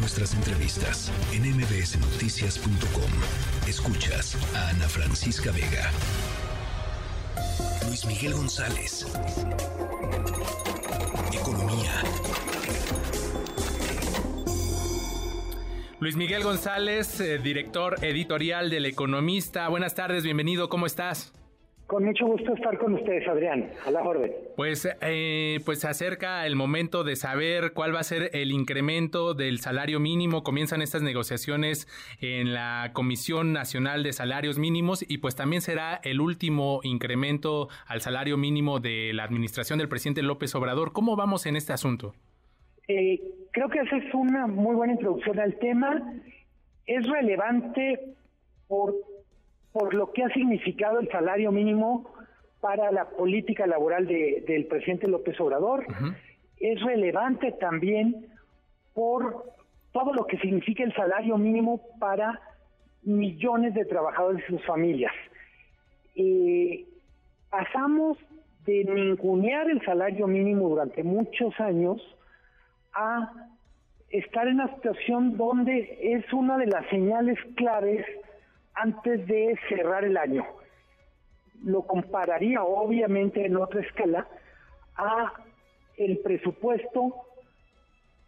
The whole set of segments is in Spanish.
nuestras entrevistas en mbsnoticias.com. Escuchas a Ana Francisca Vega. Luis Miguel González. Economía. Luis Miguel González, eh, director editorial del Economista. Buenas tardes, bienvenido, ¿cómo estás? Con mucho gusto estar con ustedes, Adrián. A la orden. Pues, eh, pues se acerca el momento de saber cuál va a ser el incremento del salario mínimo. Comienzan estas negociaciones en la Comisión Nacional de Salarios Mínimos y pues también será el último incremento al salario mínimo de la administración del presidente López Obrador. ¿Cómo vamos en este asunto? Eh, creo que esa es una muy buena introducción al tema. Es relevante por por lo que ha significado el salario mínimo para la política laboral del presidente López Obrador. Es relevante también por todo lo que significa el salario mínimo para millones de trabajadores y sus familias. Eh, pasamos de ningunear el salario mínimo durante muchos años a estar en una situación donde es una de las señales claves antes de cerrar el año. Lo compararía obviamente en otra escala a el presupuesto.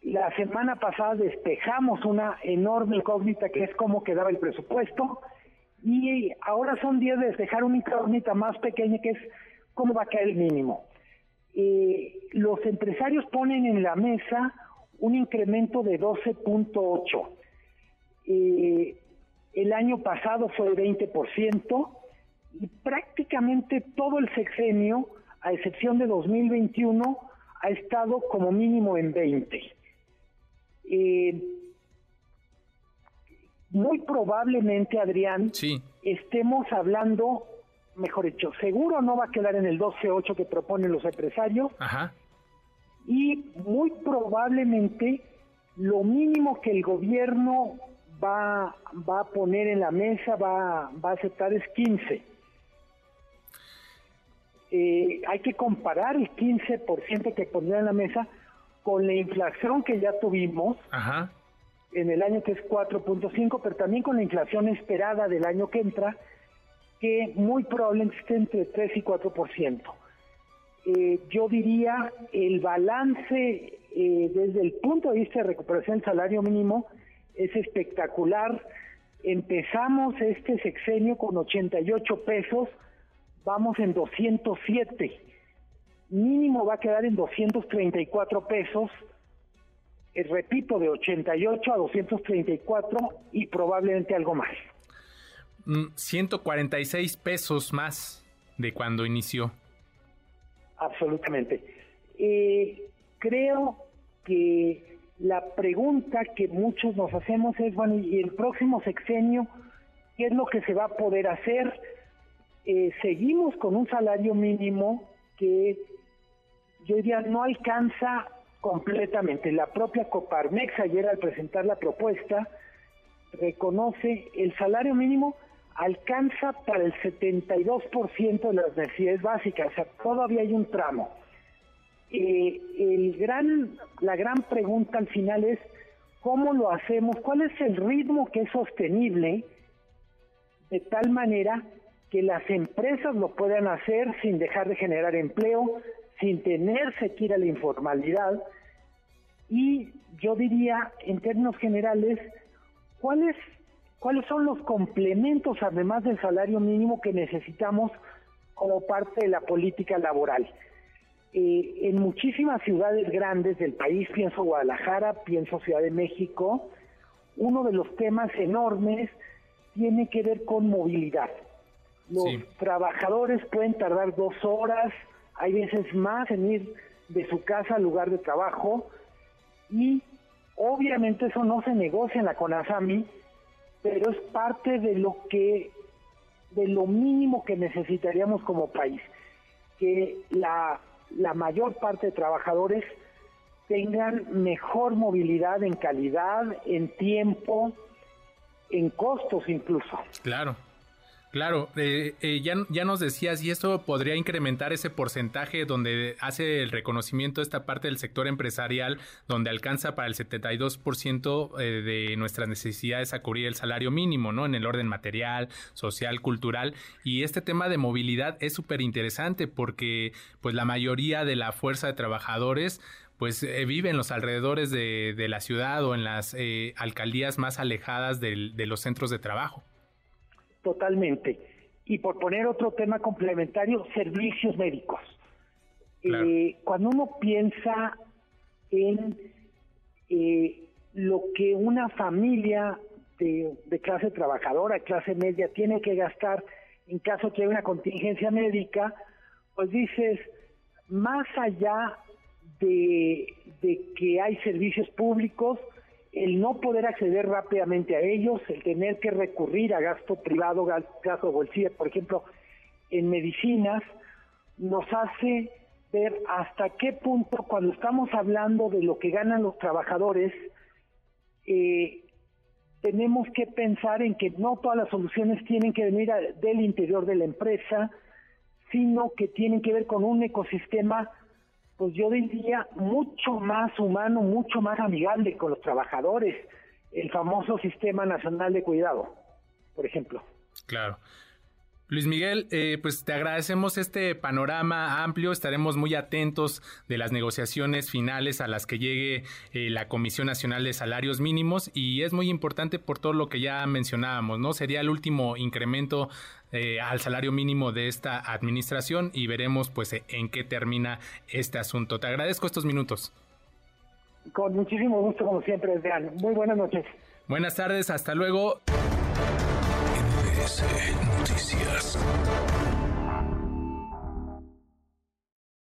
La semana pasada despejamos una enorme incógnita que es cómo quedaba el presupuesto y ahora son días de despejar una incógnita más pequeña que es cómo va a caer el mínimo. Eh, los empresarios ponen en la mesa un incremento de 12.8. Eh, el año pasado fue el 20% y prácticamente todo el sexenio, a excepción de 2021, ha estado como mínimo en 20. Eh, muy probablemente, Adrián, estemos hablando, mejor dicho, seguro no va a quedar en el 12.8 que proponen los empresarios. Y muy probablemente lo mínimo que el gobierno va, va a poner en la mesa, va, va a aceptar es 15. Eh, hay que comparar el 15% que pondría en la mesa con la inflación que ya tuvimos en el año que es 4.5, pero también con la inflación esperada del año que entra, que muy probablemente esté entre 3 y 4%. Eh, yo diría el balance eh, desde el punto de vista de recuperación del salario mínimo es espectacular. Empezamos este sexenio con 88 pesos, vamos en 207. Mínimo va a quedar en 234 pesos. Eh, repito, de 88 a 234 y probablemente algo más. 146 mm, pesos más de cuando inició. Absolutamente. Eh, creo que la pregunta que muchos nos hacemos es, bueno, ¿y el próximo sexenio qué es lo que se va a poder hacer? Eh, seguimos con un salario mínimo que yo diría no alcanza completamente. La propia Coparmex ayer al presentar la propuesta reconoce el salario mínimo alcanza para el 72% de las necesidades básicas, o sea, todavía hay un tramo. Eh, el gran, la gran pregunta al final es cómo lo hacemos, cuál es el ritmo que es sostenible de tal manera que las empresas lo puedan hacer sin dejar de generar empleo, sin tenerse que ir a la informalidad. Y yo diría, en términos generales, cuáles cuáles son los complementos, además del salario mínimo, que necesitamos como parte de la política laboral. Eh, en muchísimas ciudades grandes del país, pienso Guadalajara, pienso Ciudad de México, uno de los temas enormes tiene que ver con movilidad. Los trabajadores pueden tardar dos horas, hay veces más en ir de su casa al lugar de trabajo y obviamente eso no se negocia en la CONASAMI, pero es parte de lo que de lo mínimo que necesitaríamos como país, que la la mayor parte de trabajadores tengan mejor movilidad en calidad, en tiempo, en costos incluso. Claro. Claro, eh, eh, ya, ya nos decías, y esto podría incrementar ese porcentaje donde hace el reconocimiento esta parte del sector empresarial, donde alcanza para el 72% eh, de nuestras necesidades a cubrir el salario mínimo, ¿no? En el orden material, social, cultural. Y este tema de movilidad es súper interesante porque, pues, la mayoría de la fuerza de trabajadores pues vive en los alrededores de, la ciudad o en las alcaldías más alejadas de los centros de trabajo. Totalmente. Y por poner otro tema complementario, servicios médicos. Eh, cuando uno piensa en eh, lo que una familia de, de, clase trabajadora, clase media, tiene que gastar en caso que haya una contingencia médica, pues dices, más allá de, de que hay servicios públicos, el no poder acceder rápidamente a ellos, el tener que recurrir a gasto privado, gasto bolsillo, por ejemplo, en medicinas, nos hace ver hasta qué punto cuando estamos hablando de lo que ganan los trabajadores, eh, tenemos que pensar en que no todas las soluciones tienen que venir del interior de la empresa, sino que tienen que ver con un ecosistema pues yo diría, mucho más humano, mucho más amigable con los trabajadores, el famoso Sistema Nacional de Cuidado, por ejemplo. Claro. Luis Miguel, eh, pues te agradecemos este panorama amplio. Estaremos muy atentos de las negociaciones finales a las que llegue eh, la Comisión Nacional de Salarios Mínimos y es muy importante por todo lo que ya mencionábamos, ¿no? Sería el último incremento eh, al salario mínimo de esta administración y veremos pues en qué termina este asunto. Te agradezco estos minutos. Con muchísimo gusto, como siempre, Adrián. Muy buenas noches. Buenas tardes, hasta luego. notícias.